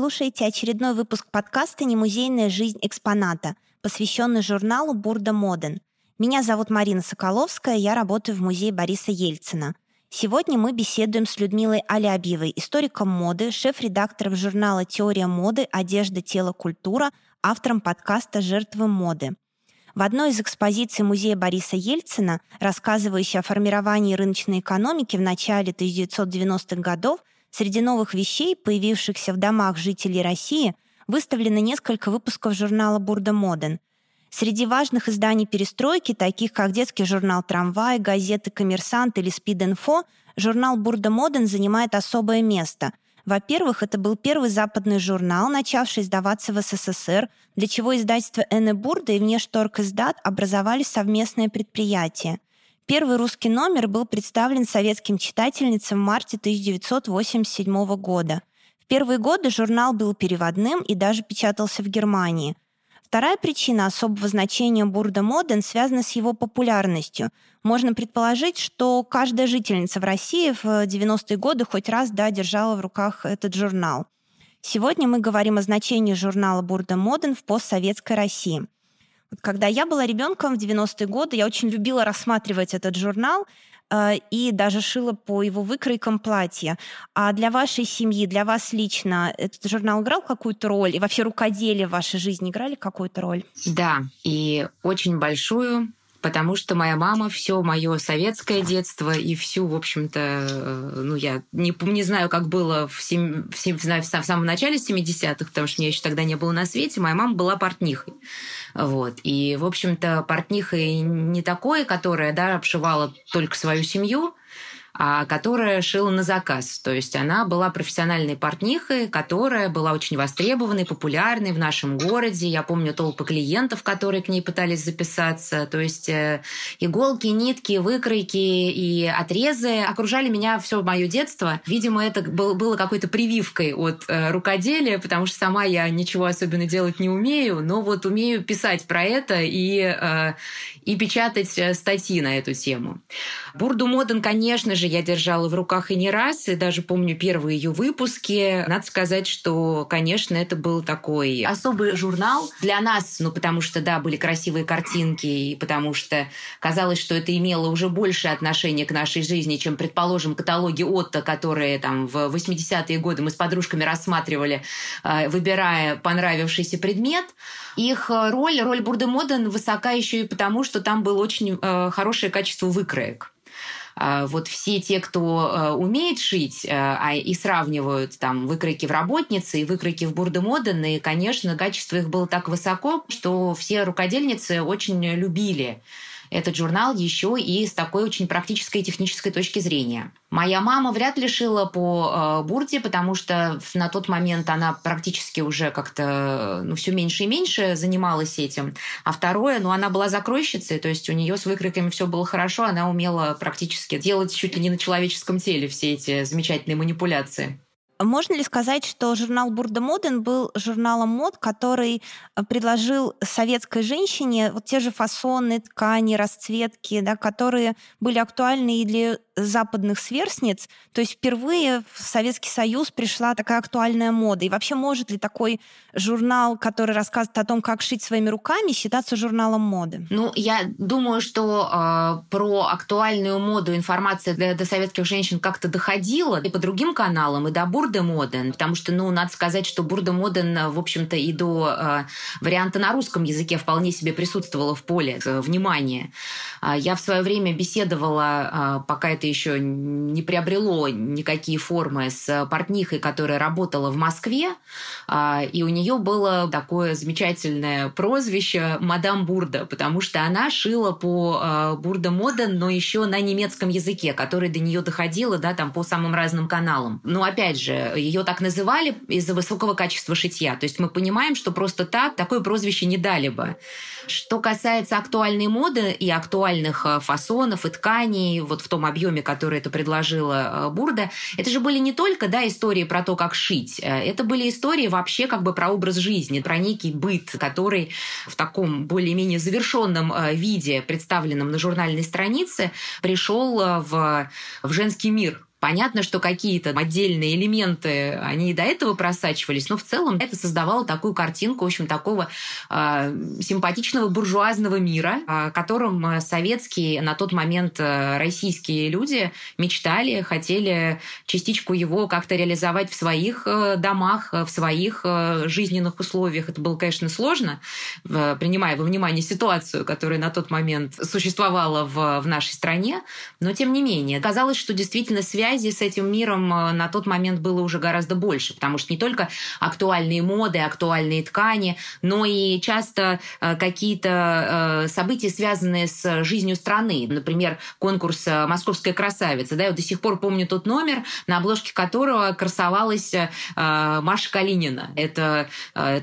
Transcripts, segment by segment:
слушаете очередной выпуск подкаста «Немузейная жизнь экспоната», посвященный журналу «Бурда Моден». Меня зовут Марина Соколовская, я работаю в музее Бориса Ельцина. Сегодня мы беседуем с Людмилой Алябьевой, историком моды, шеф-редактором журнала «Теория моды. Одежда, тело, культура», автором подкаста «Жертвы моды». В одной из экспозиций музея Бориса Ельцина, рассказывающей о формировании рыночной экономики в начале 1990-х годов, среди новых вещей, появившихся в домах жителей России, выставлено несколько выпусков журнала «Бурда Моден». Среди важных изданий перестройки, таких как детский журнал «Трамвай», газеты «Коммерсант» или «Спид-инфо», журнал «Бурда Моден» занимает особое место – во-первых, это был первый западный журнал, начавший издаваться в СССР, для чего издательство Энне Бурда и Внешторг издат образовали совместное предприятие. Первый русский номер был представлен советским читательницам в марте 1987 года. В первые годы журнал был переводным и даже печатался в Германии – Вторая причина особого значения Бурда Моден связана с его популярностью. Можно предположить, что каждая жительница в России в 90-е годы хоть раз да, держала в руках этот журнал. Сегодня мы говорим о значении журнала Бурда Моден в постсоветской России. Когда я была ребенком в 90-е годы, я очень любила рассматривать этот журнал, Э, и даже шила по его выкройкам платья. А для вашей семьи, для вас лично этот журнал играл какую-то роль? И вообще рукоделие в вашей жизни играли какую-то роль? Да, и очень большую потому что моя мама все мое советское детство и всю, в общем-то, э, ну, я не, не знаю, как было в, сем, в, сем, в самом начале 70-х, потому что меня еще тогда не было на свете, моя мама была портнихой. Вот. И, в общем-то, портнихой не такой, которая да, обшивала только свою семью, которая шила на заказ. То есть она была профессиональной портнихой, которая была очень востребованной, популярной в нашем городе. Я помню толпы клиентов, которые к ней пытались записаться. То есть э, иголки, нитки, выкройки и отрезы окружали меня все мое детство. Видимо, это было какой-то прививкой от э, рукоделия, потому что сама я ничего особенно делать не умею, но вот умею писать про это и, э, и печатать статьи на эту тему. Бурду Моден, конечно же, я держала в руках и не раз, и даже помню первые ее выпуски. Надо сказать, что, конечно, это был такой особый журнал для нас, ну, потому что, да, были красивые картинки, и потому что казалось, что это имело уже большее отношение к нашей жизни, чем, предположим, каталоги Отто, которые там в 80-е годы мы с подружками рассматривали, э, выбирая понравившийся предмет. Их роль, роль Бурды Моден высока еще и потому, что там было очень э, хорошее качество выкроек. А, вот все те, кто э, умеет шить э, а, и сравнивают там выкройки в работнице и выкройки в бурдемоден, и, конечно, качество их было так высоко, что все рукодельницы очень любили этот журнал еще и с такой очень практической и технической точки зрения. Моя мама вряд ли шила по э, бурде, потому что на тот момент она практически уже как-то ну, все меньше и меньше занималась этим. А второе, ну, она была закройщицей, то есть у нее с выкройками все было хорошо, она умела практически делать чуть ли не на человеческом теле все эти замечательные манипуляции. Можно ли сказать, что журнал Бурда Моден был журналом мод, который э, предложил советской женщине вот те же фасоны, ткани, расцветки, да, которые были актуальны и для западных сверстниц. То есть впервые в Советский Союз пришла такая актуальная мода. И вообще может ли такой журнал, который рассказывает о том, как шить своими руками, считаться журналом моды? Ну, я думаю, что э, про актуальную моду информация до, до советских женщин как-то доходила и по другим каналам, и до Бурда Моден, потому что, ну, надо сказать, что Бурда Моден, в общем-то, и до э, варианта на русском языке вполне себе присутствовала в поле э, внимания. Э, я в свое время беседовала, э, пока это еще не приобрело никакие формы, с портнихой, которая работала в Москве, э, и у нее было такое замечательное прозвище «Мадам Бурда», потому что она шила по э, Бурда Моден, но еще на немецком языке, который до нее доходило, да, там по самым разным каналам. Но опять же, ее так называли из-за высокого качества шитья. То есть мы понимаем, что просто так такое прозвище не дали бы. Что касается актуальной моды и актуальных э, фасонов и тканей, вот в том объеме, который это предложила э, Бурда, это же были не только да, истории про то, как шить, э, это были истории вообще как бы про образ жизни, про некий быт, который в таком более-менее завершенном виде, представленном на журнальной странице, пришел в, в женский мир Понятно, что какие-то отдельные элементы, они и до этого просачивались, но в целом это создавало такую картинку, в общем, такого э, симпатичного буржуазного мира, о котором советские на тот момент российские люди мечтали, хотели частичку его как-то реализовать в своих домах, в своих жизненных условиях. Это было, конечно, сложно, принимая во внимание ситуацию, которая на тот момент существовала в, в нашей стране, но тем не менее, казалось, что действительно связи с этим миром э, на тот момент было уже гораздо больше, потому что не только актуальные моды, актуальные ткани, но и часто э, какие-то э, события, связанные с жизнью страны. Например, конкурс «Московская красавица». Да, я до сих пор помню тот номер, на обложке которого красовалась Маша Калинина. Это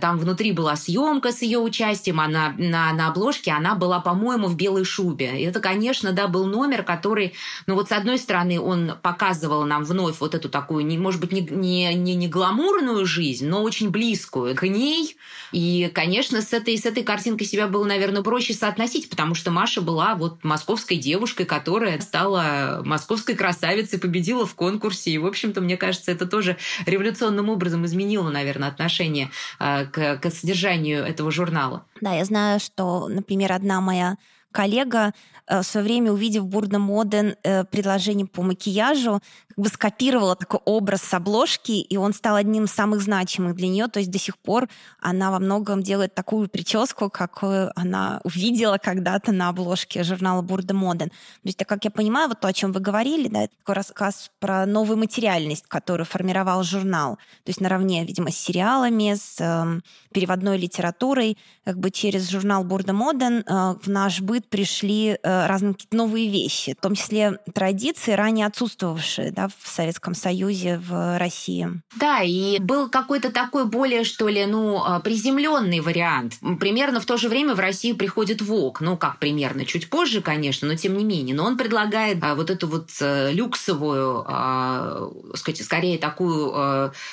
там внутри была съемка с ее участием, она на, на обложке она была, по-моему, в белой шубе. Это, конечно, да, был номер, который, ну вот с одной стороны, он показывал нам вновь вот эту такую, не, может быть, не, не, не, не гламурную жизнь, но очень близкую к ней. И, конечно, с этой, с этой картинкой себя было, наверное, проще соотносить, потому что Маша была вот московской девушкой, которая стала московской красавицей, победила в конкурсе. И, в общем-то, мне кажется, это тоже революционным образом изменило, наверное, отношение э, к, к содержанию этого журнала. Да, я знаю, что, например, одна моя коллега Э, в свое время, увидев Бурда Моден э, предложение по макияжу, бы скопировала такой образ с обложки, и он стал одним из самых значимых для нее. То есть до сих пор она во многом делает такую прическу, какую она увидела когда-то на обложке журнала Бурда Моден. То есть, как я понимаю, вот то, о чем вы говорили, да, это такой рассказ про новую материальность, которую формировал журнал. То есть наравне, видимо, с сериалами, с э, переводной литературой, как бы через журнал Бурда Моден э, в наш быт пришли э, разные новые вещи, в том числе традиции, ранее отсутствовавшие да, в Советском Союзе, в России. Да, и был какой-то такой более, что ли, ну, а, приземленный вариант. Примерно в то же время в Россию приходит ВОК. Ну, как примерно, чуть позже, конечно, но тем не менее. Но он предлагает а, вот эту вот а, люксовую, а, сказать, скорее такую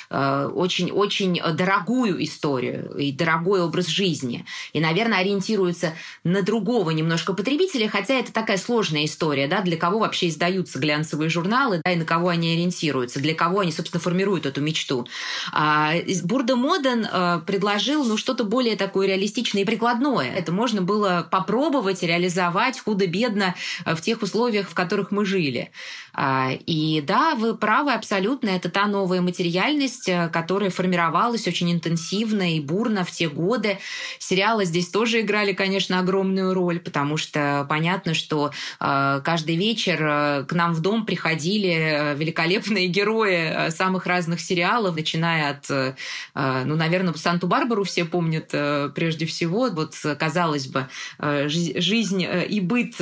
очень-очень а, дорогую историю и дорогой образ жизни. И, наверное, ориентируется на другого немножко потребителя, хотя это такая сложная история, да, для кого вообще издаются глянцевые журналы, да, и на кого они ориентируются, для кого они, собственно, формируют эту мечту. А Бурда Моден а, предложил, ну, что-то более такое реалистичное и прикладное. Это можно было попробовать реализовать худо-бедно в тех условиях, в которых мы жили. А, и да, вы правы абсолютно, это та новая материальность, э, которая формировалась очень интенсивно и бурно в те годы. Сериалы здесь тоже играли, конечно, огромную роль, потому что понятно, что э, каждый вечер э, к нам в дом приходили великолепные герои самых разных сериалов, начиная от, ну, наверное, Санту-Барбару все помнят прежде всего. Вот, казалось бы, жизнь и быт,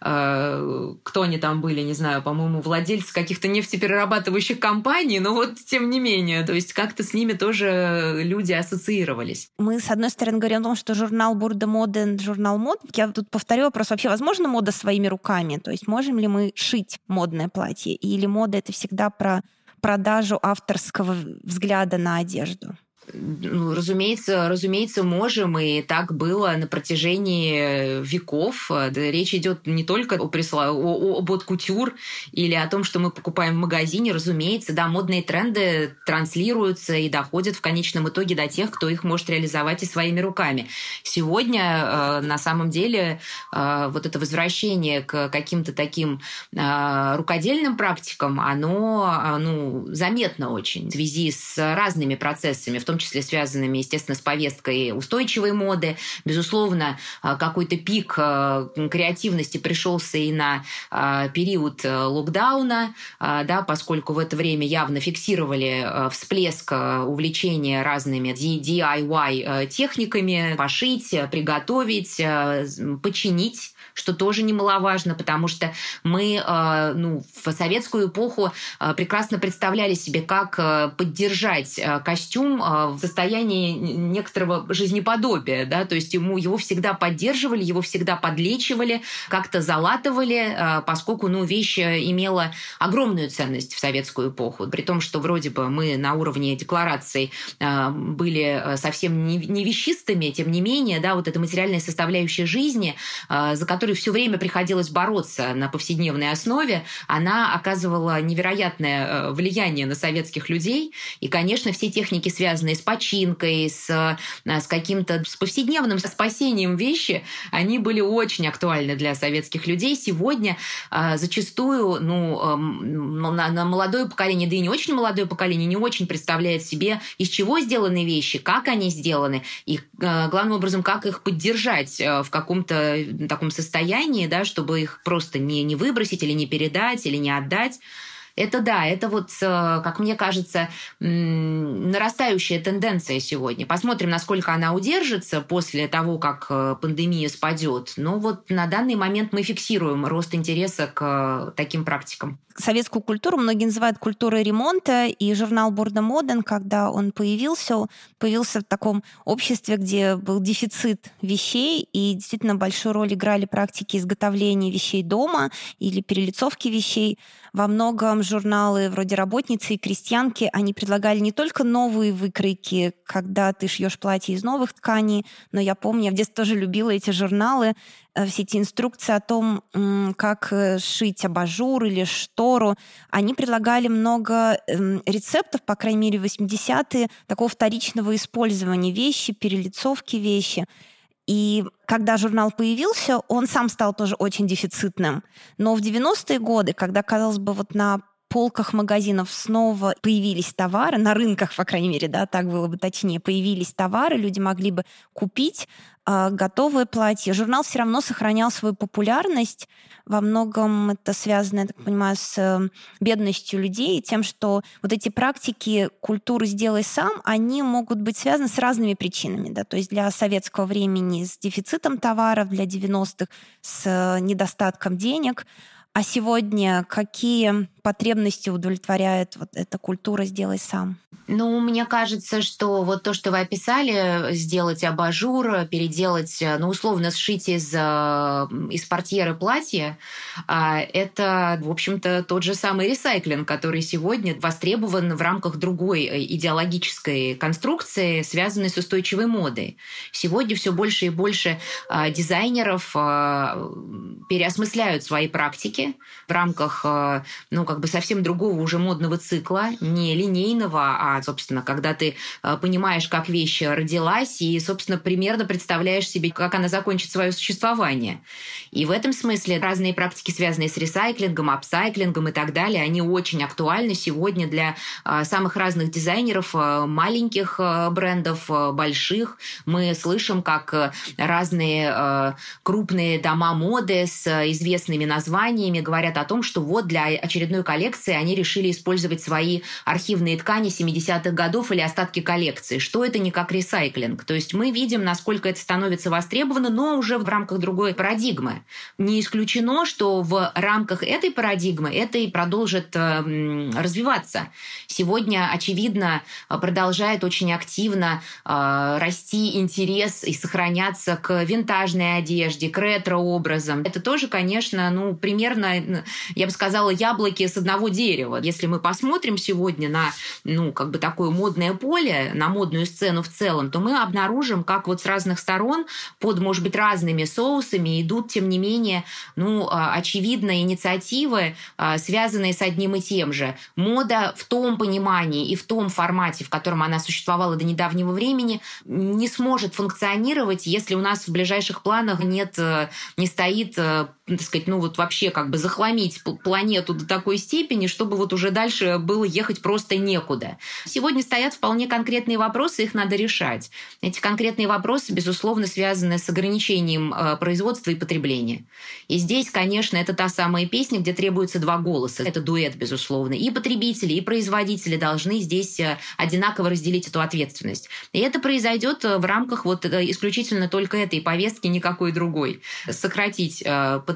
кто они там были, не знаю, по-моему, по-моему, владельцы каких-то нефтеперерабатывающих компаний, но вот тем не менее, то есть как-то с ними тоже люди ассоциировались. Мы, с одной стороны, говорим о том, что журнал Бурда Моден, журнал мод. Я тут повторю вопрос, вообще возможно мода своими руками? То есть можем ли мы шить модное платье? Или мода — это всегда про продажу авторского взгляда на одежду? Ну, разумеется, разумеется, можем, и так было на протяжении веков. Речь идет не только о, присла... о, об кутюр или о том, что мы покупаем в магазине, разумеется, да, модные тренды транслируются и доходят в конечном итоге до тех, кто их может реализовать и своими руками. Сегодня, э, на самом деле, э, вот это возвращение к каким-то таким э, рукодельным практикам, оно ну, заметно очень в связи с разными процессами, в том том числе связанными, естественно, с повесткой устойчивой моды. Безусловно, а, какой-то пик а, креативности пришелся и на а, период локдауна, да, поскольку в это время явно фиксировали всплеск увлечения разными DIY техниками, пошить, приготовить, починить что тоже немаловажно, потому что мы э, ну, в советскую эпоху э, прекрасно представляли себе, как э, поддержать костюм в состоянии некоторого жизнеподобия, да, то есть ему, его всегда поддерживали, его всегда подлечивали, как-то залатывали, поскольку, ну, вещь имела огромную ценность в советскую эпоху, при том, что вроде бы мы на уровне деклараций были совсем не вещистыми, тем не менее, да, вот эта материальная составляющая жизни, за которой все время приходилось бороться на повседневной основе, она оказывала невероятное э, влияние на советских людей. И, конечно, все техники, связанные с починкой, с, э, с каким-то с повседневным спасением вещи, они были очень актуальны для советских людей. Сегодня э, зачастую ну, эм, на, на молодое поколение, да и не очень молодое поколение, не очень представляет себе, из чего сделаны вещи, как они сделаны, и главным образом, как их поддержать в каком-то таком состоянии, да, чтобы их просто не, не выбросить или не передать, или не отдать. Это да, это вот, э, как мне кажется, нарастающая тенденция сегодня. Посмотрим, насколько она удержится после того, как э, пандемия спадет. Но вот на данный момент мы фиксируем рост интереса к э, таким практикам советскую культуру многие называют культурой ремонта, и журнал Борда Моден, когда он появился, появился в таком обществе, где был дефицит вещей, и действительно большую роль играли практики изготовления вещей дома или перелицовки вещей. Во многом журналы вроде «Работницы» и «Крестьянки», они предлагали не только новые выкройки, когда ты шьешь платье из новых тканей, но я помню, я в детстве тоже любила эти журналы, э, все эти инструкции о том, как э, шить абажур или штору. Они предлагали много эм, рецептов, по крайней мере, в 80-е, такого вторичного использования вещи, перелицовки вещи. И когда журнал появился, он сам стал тоже очень дефицитным. Но в 90-е годы, когда, казалось бы, вот на полках магазинов снова появились товары, на рынках, по крайней мере, да, так было бы точнее, появились товары, люди могли бы купить э, готовые платья. Журнал все равно сохранял свою популярность. Во многом это связано, я так понимаю, с э, бедностью людей, тем, что вот эти практики культуры «сделай сам», они могут быть связаны с разными причинами. Да? То есть для советского времени с дефицитом товаров, для 90-х с э, недостатком денег – а сегодня какие потребности удовлетворяет вот эта культура «сделай сам»? Ну, мне кажется, что вот то, что вы описали, сделать абажур, переделать, ну, условно, сшить из, э, из портьеры платье, а, это, в общем-то, тот же самый ресайклинг, который сегодня востребован в рамках другой э, идеологической конструкции, связанной с устойчивой модой. Сегодня все больше и больше а, дизайнеров а, переосмысляют свои практики в рамках, ну, как бы совсем другого уже модного цикла, не линейного, а, собственно, когда ты э, понимаешь, как вещь родилась, и, собственно, примерно представляешь себе, как она закончит свое существование. И в этом смысле разные практики, связанные с ресайклингом, апсайклингом и так далее, они очень актуальны сегодня для э, самых разных дизайнеров, э, маленьких брендов, больших. Мы слышим, как разные крупные дома моды с известными названиями говорят о том, что вот для очередной коллекции они решили использовать свои архивные ткани 70-х годов или остатки коллекции. Что это не как ресайклинг? То есть мы видим, насколько это становится востребовано, но уже в рамках другой парадигмы. Не исключено, что в рамках этой парадигмы это и продолжит э, развиваться. Сегодня, очевидно, продолжает очень активно э, расти интерес и сохраняться к винтажной одежде, к ретро-образам. Это тоже, конечно, ну, примерно, я бы сказала, яблоки с одного дерева. Если мы посмотрим сегодня на, ну, как бы такое модное поле, на модную сцену в целом, то мы обнаружим, как вот с разных сторон, под, может быть, разными соусами идут, тем не менее, ну, а, очевидно, инициативы, а, связанные с одним и тем же. Мода в том понимании и в том формате, в котором она существовала до недавнего времени, не сможет функционировать, если у нас в ближайших планах нет, э, не стоит э, так сказать, ну вот вообще как бы захламить планету до такой степени, чтобы вот уже дальше было ехать просто некуда. Сегодня стоят вполне конкретные вопросы, их надо решать. Эти конкретные вопросы, безусловно, связаны с ограничением э, производства и потребления. И здесь, конечно, это та самая песня, где требуется два голоса. Это дуэт, безусловно. И потребители, и производители должны здесь э, одинаково разделить эту ответственность. И это произойдет э, в рамках вот исключительно только этой повестки, никакой другой. Сократить потребление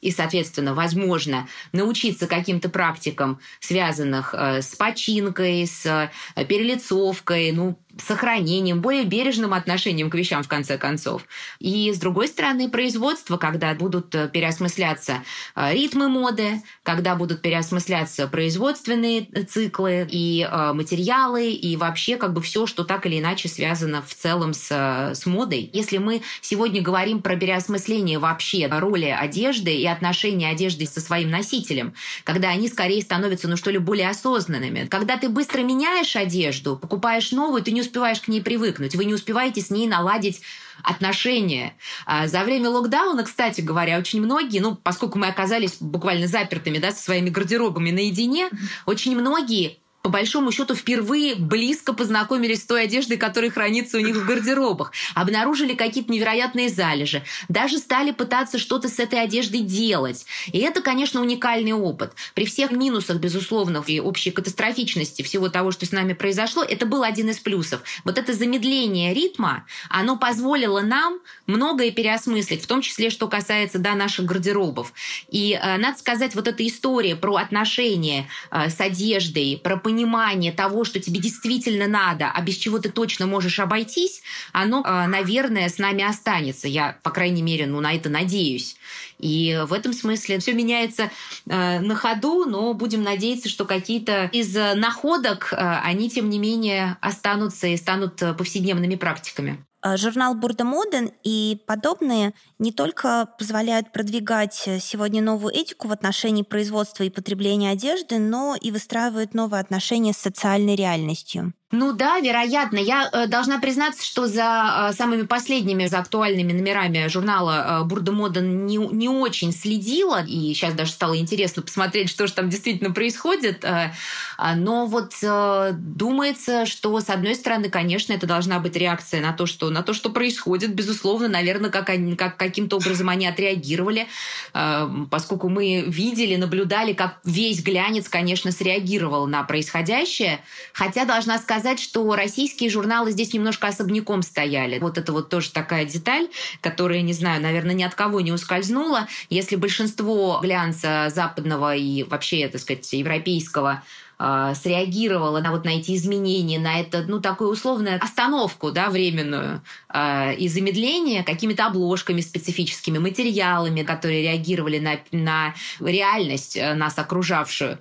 и, соответственно, возможно научиться каким-то практикам, связанных э, с починкой, с э, перелицовкой, ну, сохранением, более бережным отношением к вещам, в конце концов. И, с другой стороны, производство, когда будут э, переосмысляться э, ритмы моды, когда будут переосмысляться производственные циклы и э, материалы, и вообще как бы все, что так или иначе связано в целом с, с модой. Если мы сегодня говорим про переосмысление вообще роли одежды и отношения одежды со своим носителем, когда они скорее становятся, ну что ли, более осознанными. Когда ты быстро меняешь одежду, покупаешь новую, ты не успеваешь к ней привыкнуть, вы не успеваете с ней наладить отношения. А за время локдауна, кстати говоря, очень многие, ну, поскольку мы оказались буквально запертыми, да, со своими гардеробами наедине, очень многие по большому счету, впервые близко познакомились с той одеждой, которая хранится у них в гардеробах, обнаружили какие-то невероятные залежи, даже стали пытаться что-то с этой одеждой делать. И это, конечно, уникальный опыт. При всех минусах, безусловно, и общей катастрофичности всего того, что с нами произошло, это был один из плюсов. Вот это замедление ритма, оно позволило нам многое переосмыслить, в том числе, что касается да, наших гардеробов. И э, надо сказать, вот эта история про отношения э, с одеждой, про понимание того, что тебе действительно надо, а без чего ты точно можешь обойтись, оно, э, наверное, с нами останется. Я, по крайней мере, ну, на это надеюсь. И в этом смысле все меняется э, на ходу, но будем надеяться, что какие-то из находок, э, они, тем не менее, останутся и станут повседневными практиками. Журнал Бурда Моден и подобные не только позволяют продвигать сегодня новую этику в отношении производства и потребления одежды, но и выстраивают новые отношения с социальной реальностью. Ну да, вероятно. Я э, должна признаться, что за э, самыми последними, за актуальными номерами журнала э, Бурда Мода не, не очень следила. И сейчас даже стало интересно посмотреть, что же там действительно происходит. Э, а, но вот э, думается, что, с одной стороны, конечно, это должна быть реакция на то, что, на то, что происходит. Безусловно, наверное, как, они, как каким-то образом они отреагировали, э, поскольку мы видели, наблюдали, как весь глянец, конечно, среагировал на происходящее. Хотя должна сказать, сказать, что российские журналы здесь немножко особняком стояли. Вот это вот тоже такая деталь, которая, не знаю, наверное, ни от кого не ускользнула. Если большинство глянца западного и вообще, так сказать, европейского э, среагировала на вот на эти изменения, на это, ну, такую условную остановку, да, временную э, и замедление какими-то обложками специфическими, материалами, которые реагировали на, на реальность э, нас окружавшую.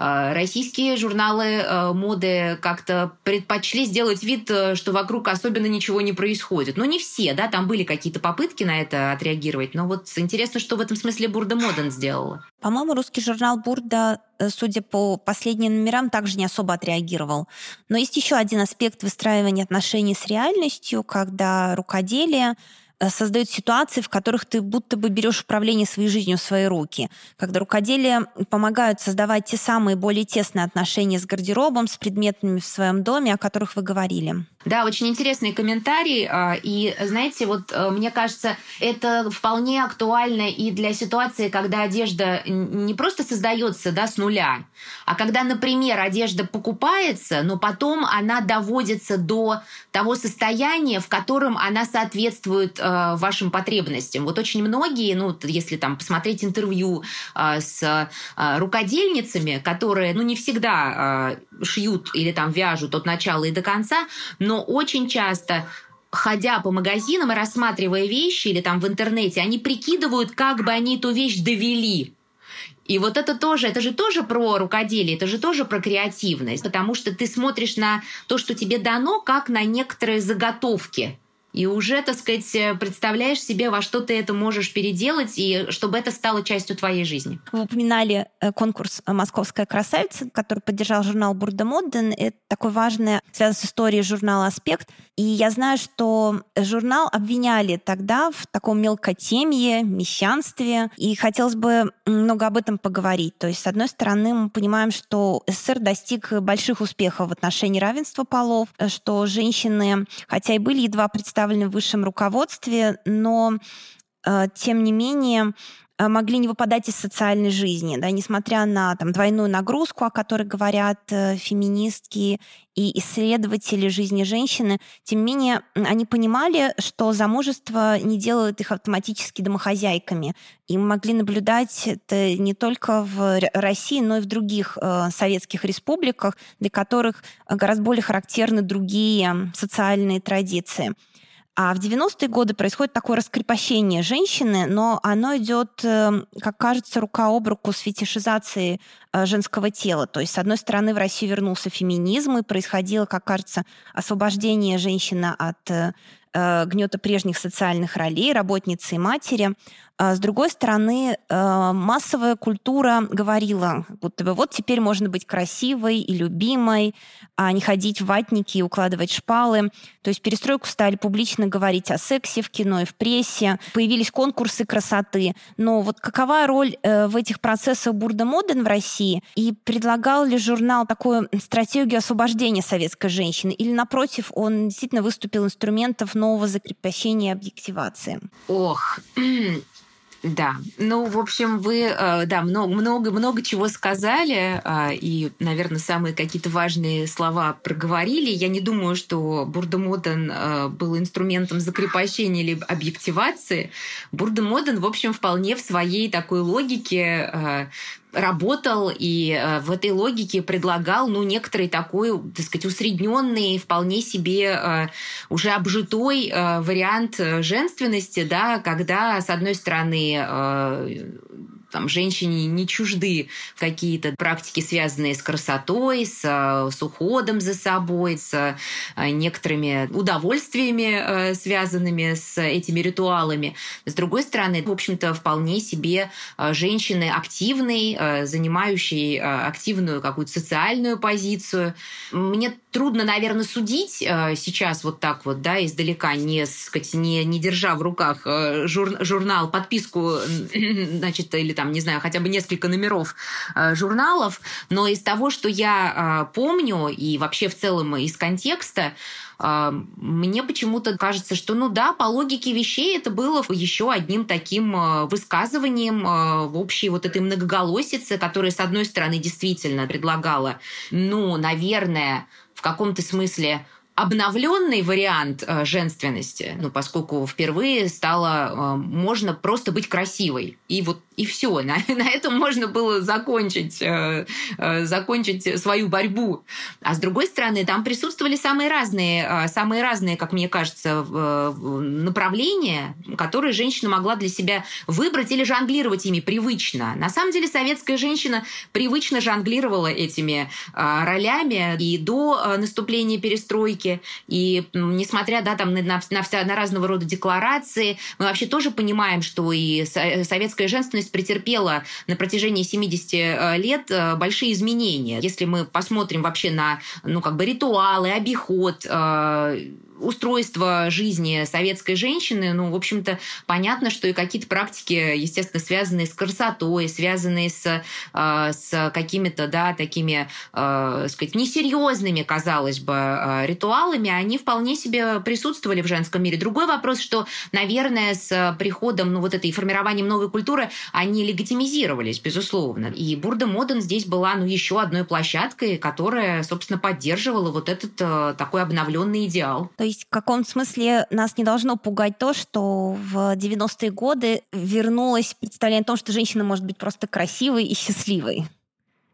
А, российские журналы э, моды как-то предпочли сделать вид, э, что вокруг особенно ничего не происходит. Но не все, да, там были какие-то попытки на это отреагировать. Но вот интересно, что в этом смысле Бурда Моден сделала. По-моему, русский журнал Бурда, э, судя по последним номерам, также не особо отреагировал. Но есть еще один аспект выстраивания отношений с реальностью, когда рукоделие создают ситуации, в которых ты будто бы берешь управление своей жизнью в свои руки, когда рукоделие помогают создавать те самые более тесные отношения с гардеробом, с предметами в своем доме, о которых вы говорили. Да, очень интересный комментарий. А, и, знаете, вот э, мне кажется, это вполне актуально и для ситуации, когда одежда не просто создается да, с нуля, а когда, например, одежда покупается, но потом она доводится до того состояния, в котором она соответствует э, вашим потребностям. Вот очень многие, ну, если там посмотреть интервью э, с рукодельницами, которые, ну, не всегда шьют или там вяжут от начала и до конца, но очень часто ходя по магазинам и рассматривая вещи или там в интернете, они прикидывают, как бы они эту вещь довели. И вот это тоже, это же тоже про рукоделие, это же тоже про креативность, потому что ты смотришь на то, что тебе дано, как на некоторые заготовки и уже, так сказать, э, представляешь себе, во что ты это можешь переделать, и чтобы это стало частью твоей жизни. Вы упоминали э, конкурс «Московская красавица», который поддержал журнал «Бурда Моден». Это такой важный, связан с историей журнала «Аспект». И я знаю, что журнал обвиняли тогда в таком мелкотемье, мещанстве. И хотелось бы много об этом поговорить. То есть, с одной стороны, мы понимаем, что СССР достиг больших успехов в отношении равенства полов, что женщины, хотя и были едва представлены в высшем руководстве, но э, тем не менее могли не выпадать из социальной жизни, да, несмотря на там, двойную нагрузку, о которой говорят феминистки и исследователи жизни женщины, тем не менее, они понимали, что замужество не делает их автоматически домохозяйками. И могли наблюдать это не только в России, но и в других э, советских республиках, для которых гораздо более характерны другие социальные традиции. А в 90-е годы происходит такое раскрепощение женщины, но оно идет, эм, как кажется, рука об руку с фетишизацией э, женского тела. То есть, с одной стороны, в Россию вернулся феминизм, и происходило, как кажется, освобождение женщины от э, гнета прежних социальных ролей, работницы и матери. А с другой стороны, э, массовая культура говорила, будто бы вот теперь можно быть красивой и любимой, а не ходить в ватники и укладывать шпалы. То есть перестройку стали публично говорить о сексе в кино и в прессе. Появились конкурсы красоты. Но вот какова роль э, в этих процессах Бурда Моден в России? И предлагал ли журнал такую стратегию освобождения советской женщины? Или, напротив, он действительно выступил инструментов нового закрепощения и объективации? Ох, да, ну, в общем, вы, э, да, много, много, много чего сказали, э, и, наверное, самые какие-то важные слова проговорили. Я не думаю, что Бурда Моден э, был инструментом закрепощения или объективации. Бурда Моден, в общем, вполне в своей такой логике работал и э, в этой логике предлагал ну, некоторый такой, так сказать, усредненный, вполне себе э, уже обжитой э, вариант женственности, да, когда, с одной стороны, там, женщине не чужды какие-то практики, связанные с красотой, с, с уходом за собой, с э, некоторыми удовольствиями, э, связанными с этими ритуалами. С другой стороны, в общем-то, вполне себе э, женщины активной, занимающей активную какую-то социальную позицию. Мне трудно, наверное, судить сейчас вот так вот, да, издалека, не, не, не держа в руках жур, журнал, подписку, значит, или там, не знаю, хотя бы несколько номеров э, журналов, но из того, что я э, помню, и вообще в целом из контекста, э, мне почему-то кажется, что, ну да, по логике вещей это было еще одним таким высказыванием в общей вот этой многоголосице, которая, с одной стороны, действительно предлагала, ну, наверное, в каком-то смысле обновленный вариант женственности, ну, поскольку впервые стало можно просто быть красивой. И вот и все. На, на этом можно было закончить, э, э, закончить свою борьбу. А с другой стороны, там присутствовали самые разные, э, самые разные, как мне кажется, э, направления, которые женщина могла для себя выбрать или жонглировать ими привычно. На самом деле советская женщина привычно жонглировала этими ролями и до наступления перестройки, и несмотря да, там, на, на, на разного рода декларации, мы вообще тоже понимаем, что и советская женственность общественность претерпела на протяжении 70 э, лет э, большие изменения. Если мы посмотрим вообще на ну, как бы ритуалы, обиход, э, устройство жизни советской женщины, ну, в общем-то, понятно, что и какие-то практики, естественно, связанные с красотой, связанные с, э, с какими-то, да, такими, э, сказать, несерьезными, казалось бы, э, ритуалами, они вполне себе присутствовали в женском мире. Другой вопрос, что, наверное, с приходом, ну, вот этой формированием новой культуры, они легитимизировались, безусловно. И Бурда Моден здесь была, ну, еще одной площадкой, которая, собственно, поддерживала вот этот такой обновленный идеал. То есть в каком-то смысле нас не должно пугать то, что в 90-е годы вернулось представление о том, что женщина может быть просто красивой и счастливой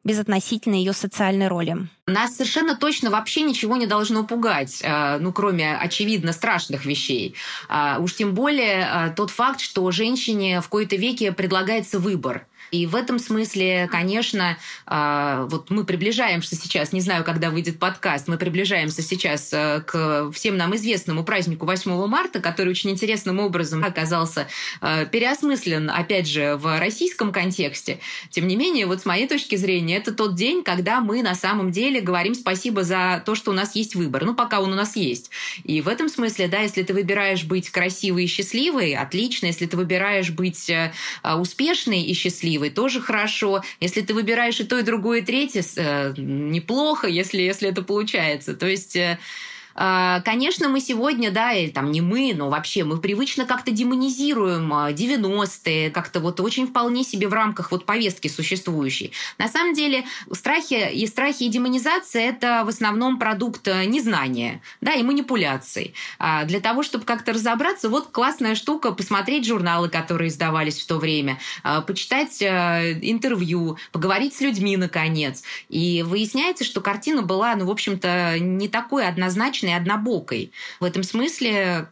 безотносительно ее социальной роли. Нас совершенно точно вообще ничего не должно пугать, э, ну, кроме, очевидно, страшных вещей. А уж тем более э, тот факт, что женщине в кои-то веке предлагается выбор. И в этом смысле, конечно, а, вот мы приближаемся сейчас, не знаю, когда выйдет подкаст, мы приближаемся сейчас э, к всем нам известному празднику 8 марта, который очень интересным образом оказался э, переосмыслен, опять же, в российском контексте. Тем не менее, вот с моей точки зрения, это тот день, когда мы на самом деле говорим спасибо за то, что у нас есть выбор. Ну, пока он у нас есть. И в этом смысле, да, если ты выбираешь быть красивой и счастливой, отлично. Если ты выбираешь быть э, успешной и счастливой, счастливый, тоже хорошо. Если ты выбираешь и то, и другое, и третье, э, неплохо, если, если это получается. То есть э, конечно, мы сегодня, да, или там не мы, но вообще мы привычно как-то демонизируем 90-е, а, как-то вот очень вполне себе в рамках вот повестки существующей. На самом деле страхи и страхи и демонизация – это в основном продукт э, незнания, да, и манипуляций. А для того, чтобы как-то разобраться, вот классная штука – посмотреть журналы, которые издавались в то время, почитать э, интервью, поговорить с людьми, наконец. И выясняется, что картина была, ну, в общем-то, не такой однозначной однозначной однобокой. В этом смысле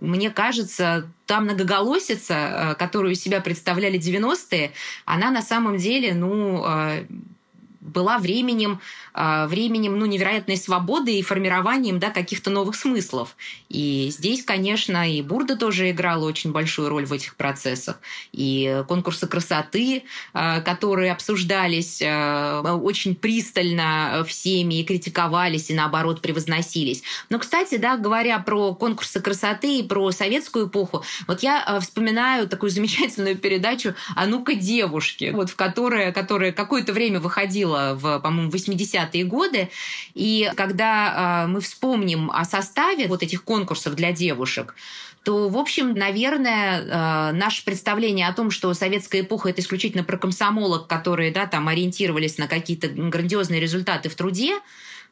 мне кажется, та многоголосица, э, которую себя представляли 90-е, она на самом деле, ну, э, была временем, а, временем ну, невероятной свободы и формированием да, каких-то новых смыслов. И здесь, конечно, и Бурда тоже играла очень большую роль в этих процессах. И конкурсы красоты, а, которые обсуждались а, очень пристально всеми и критиковались, и наоборот превозносились. Но, кстати, да, говоря про конкурсы красоты и про советскую эпоху, вот я вспоминаю такую замечательную передачу «А ну-ка, девушки», вот в которой, которая какое-то время выходила было в, по-моему, 80-е годы. И когда э, мы вспомним о составе вот этих конкурсов для девушек, то, в общем, наверное, э, наше представление о том, что советская эпоха это исключительно про комсомолок, которые да, там ориентировались на какие-то грандиозные результаты в труде,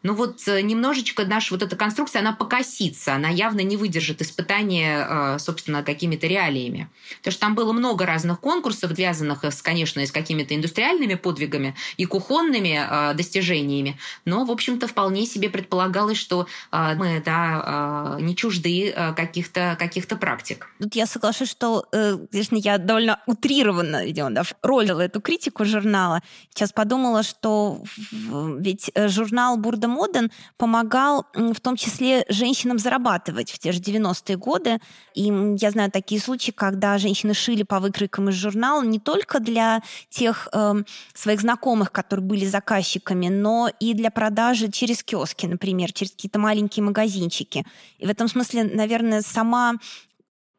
ну вот э, немножечко наша вот эта конструкция, она покосится, она явно не выдержит испытания, э, собственно, какими-то реалиями. Потому что там было много разных конкурсов, связанных, с, конечно, с какими-то индустриальными подвигами и кухонными э, достижениями, но, в общем-то, вполне себе предполагалось, что мы, да, не чужды каких-то каких практик. Тут я соглашусь, что, конечно, я довольно утрированно, видимо, да, ролила эту критику журнала. Сейчас подумала, что ведь журнал Бурда Моден помогал в том числе женщинам зарабатывать в те же 90-е годы. И я знаю такие случаи, когда женщины шили по выкройкам из журнала не только для тех э, своих знакомых, которые были заказчиками, но и для продажи через киоски, например, через какие-то маленькие магазинчики. И в этом смысле, наверное, сама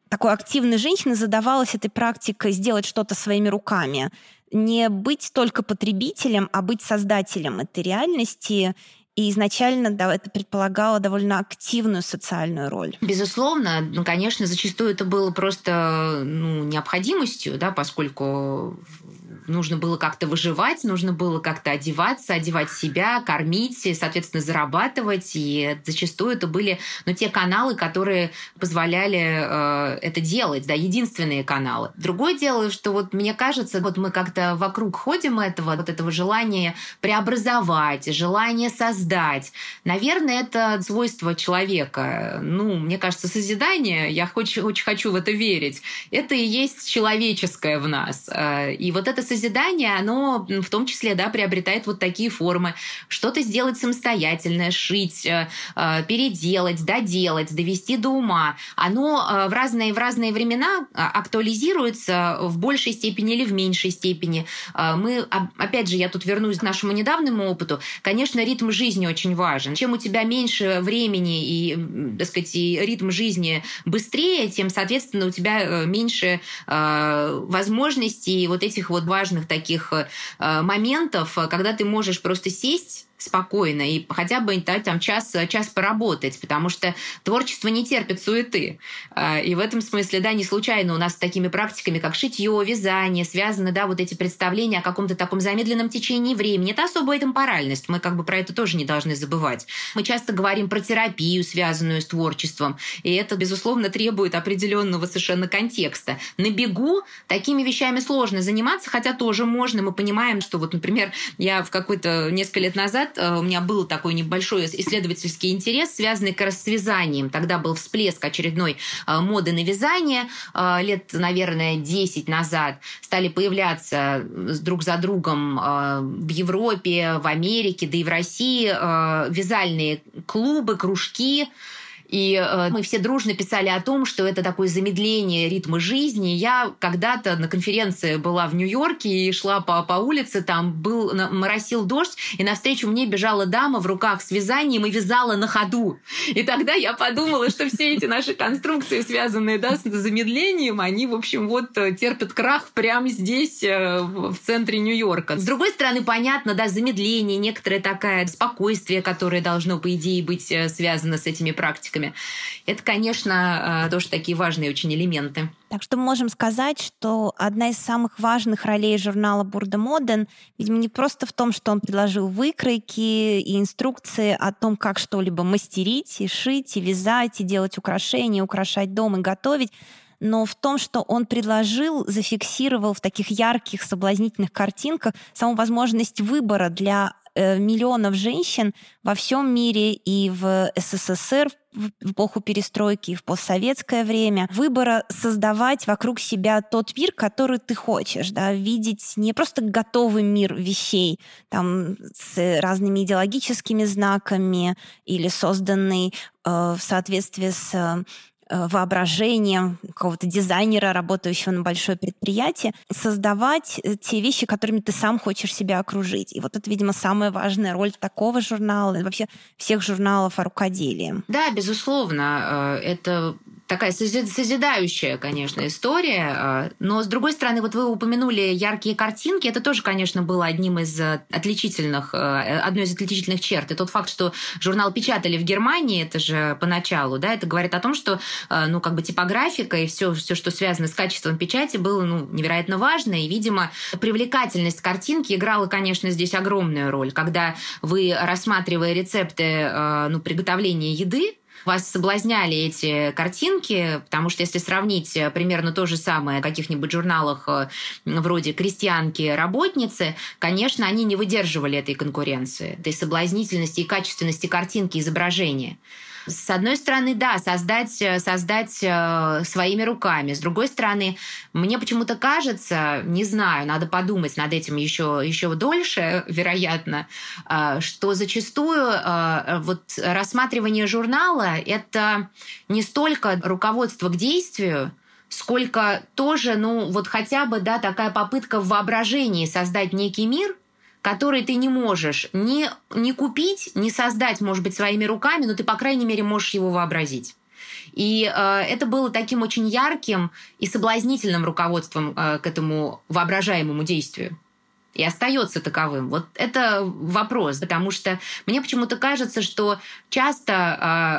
такой активной женщины задавалась этой практикой сделать что-то своими руками. Не быть только потребителем, а быть создателем этой реальности и изначально да, это предполагало довольно активную социальную роль. Безусловно, ну, конечно, зачастую это было просто ну, необходимостью, да, поскольку нужно было как-то выживать, нужно было как-то одеваться, одевать себя, кормить, и, соответственно, зарабатывать. И зачастую это были ну, те каналы, которые позволяли э, это делать, да, единственные каналы. Другое дело, что вот мне кажется, вот мы как-то вокруг ходим этого, вот этого желания преобразовать, желания создать. Наверное, это свойство человека. Ну, мне кажется, созидание, я очень, очень хочу в это верить, это и есть человеческое в нас. Э, и вот это созидание, оно в том числе да, приобретает вот такие формы. Что-то сделать самостоятельно, шить, э, э, переделать, доделать, довести до ума. Оно э, в разные, в разные времена актуализируется в большей степени или в меньшей степени. Мы, опять же, я тут вернусь к нашему недавнему опыту. Конечно, ритм жизни очень важен. Чем у тебя меньше времени и, так сказать, и ритм жизни быстрее, тем, соответственно, у тебя меньше возможностей вот этих вот важных важных таких э, моментов, когда ты можешь просто сесть спокойно и хотя бы там час, час поработать, потому что творчество не терпит суеты. А, и в этом смысле, да, не случайно у нас с такими практиками, как шитье, вязание, связаны, да, вот эти представления о каком-то таком замедленном течении времени. Это особая темпоральность, мы как бы про это тоже не должны забывать. Мы часто говорим про терапию, связанную с творчеством, и это, безусловно, требует определенного совершенно контекста. На бегу такими вещами сложно заниматься, хотя тоже можно. Мы понимаем, что вот, например, я в какой-то несколько лет назад Э, у меня был такой небольшой исследовательский интерес, связанный как раз с вязанием. Тогда был всплеск очередной э, моды на вязание. Э, лет, наверное, 10 назад стали появляться друг за другом в Европе, в Америке, да и в России вязальные клубы, кружки, И э, мы все дружно писали о том, что это такое замедление ритма жизни. Я когда-то на конференции была в Нью-Йорке и шла по, по улице, там был моросил дождь, и навстречу мне бежала дама в руках с вязанием и вязала на ходу. И тогда я подумала, что все эти наши конструкции, связанные да, с замедлением, они, в общем, вот э, терпят крах прямо здесь, э, в центре Нью-Йорка. С другой стороны, понятно, да, замедление, некоторое такое спокойствие, которое должно, по идее, быть э, связано с этими практиками. Это, конечно, тоже такие важные очень элементы. Так что мы можем сказать, что одна из самых важных ролей журнала Бурда Моден, видимо, не просто в том, что он предложил выкройки и инструкции о том, как что-либо мастерить, и шить, и вязать, и делать украшения, украшать дом и готовить, но в том, что он предложил, зафиксировал в таких ярких, соблазнительных картинках саму возможность выбора для э, миллионов женщин во всем мире и в СССР в эпоху перестройки в постсоветское время, выбора создавать вокруг себя тот мир, который ты хочешь, да, видеть не просто готовый мир вещей, там, с разными идеологическими знаками или созданный э, в соответствии с Э, воображением какого-то дизайнера, работающего на большое предприятие, создавать э, те вещи, которыми ты сам хочешь себя окружить. И вот это, видимо, самая важная роль такого журнала и вообще всех журналов о рукоделии. Да, безусловно. Э, это такая созидающая, конечно, история. Но, с другой стороны, вот вы упомянули яркие картинки. Это тоже, конечно, было одним из отличительных, одной из отличительных черт. И тот факт, что журнал печатали в Германии, это же поначалу, да, это говорит о том, что Э, ну, как бы типографика и все, все, что связано с качеством печати, было, ну, невероятно важно. И, видимо, привлекательность картинки играла, конечно, здесь огромную роль. Когда вы, рассматривая рецепты, э, ну, приготовления еды, вас соблазняли эти картинки, потому что если сравнить примерно то же самое в каких-нибудь журналах э, вроде «Крестьянки», «Работницы», конечно, они не выдерживали этой конкуренции, этой соблазнительности и качественности картинки, изображения. С одной стороны, да, создать, э, создать э, своими руками. С другой стороны, мне почему-то кажется, не знаю, надо подумать над этим еще, еще дольше, вероятно, э, что зачастую вот рассматривание журнала – это не столько руководство к действию, сколько тоже, ну, вот хотя бы, да, такая попытка в воображении создать некий мир – который ты не можешь ни, ни купить, ни создать, может быть, своими руками, но ты, по крайней мере, можешь его вообразить. И э, это было таким очень ярким и соблазнительным руководством э, к этому воображаемому действию и остается таковым? Вот это вопрос, потому что мне почему-то кажется, что часто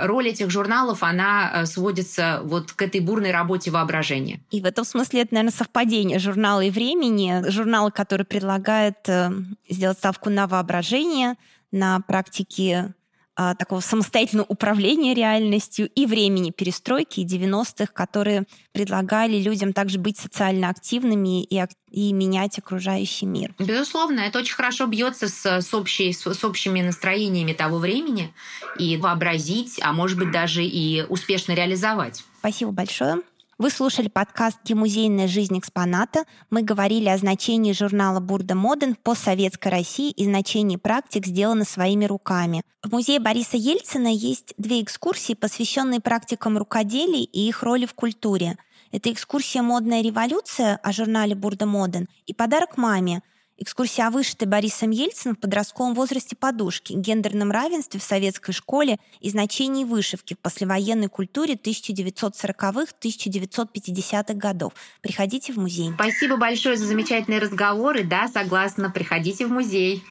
э, роль этих журналов, она э, сводится вот к этой бурной работе воображения. И в этом смысле это, наверное, совпадение журнала и времени. Журнал, который предлагает э, сделать ставку на воображение, на практики а, такого самостоятельного управления реальностью и времени перестройки и 90-х, которые предлагали людям также быть социально активными и, и менять окружающий мир. Безусловно, это очень хорошо бьется с, с, общей, с, с общими настроениями того времени и вообразить, а может быть даже и успешно реализовать. Спасибо большое. Вы слушали подкаст «Музейная жизнь экспоната». Мы говорили о значении журнала «Бурда Моден» по советской России и значении практик, сделанных своими руками. В музее Бориса Ельцина есть две экскурсии, посвященные практикам рукоделий и их роли в культуре. Это экскурсия «Модная революция» о журнале «Бурда Моден» и «Подарок маме», Экскурсия о вышитой Борисом Ельцином в подростковом возрасте подушки, гендерном равенстве в советской школе и значении вышивки в послевоенной культуре 1940-1950-х годов. Приходите в музей. Спасибо большое за замечательные разговоры. Да, согласна. Приходите в музей.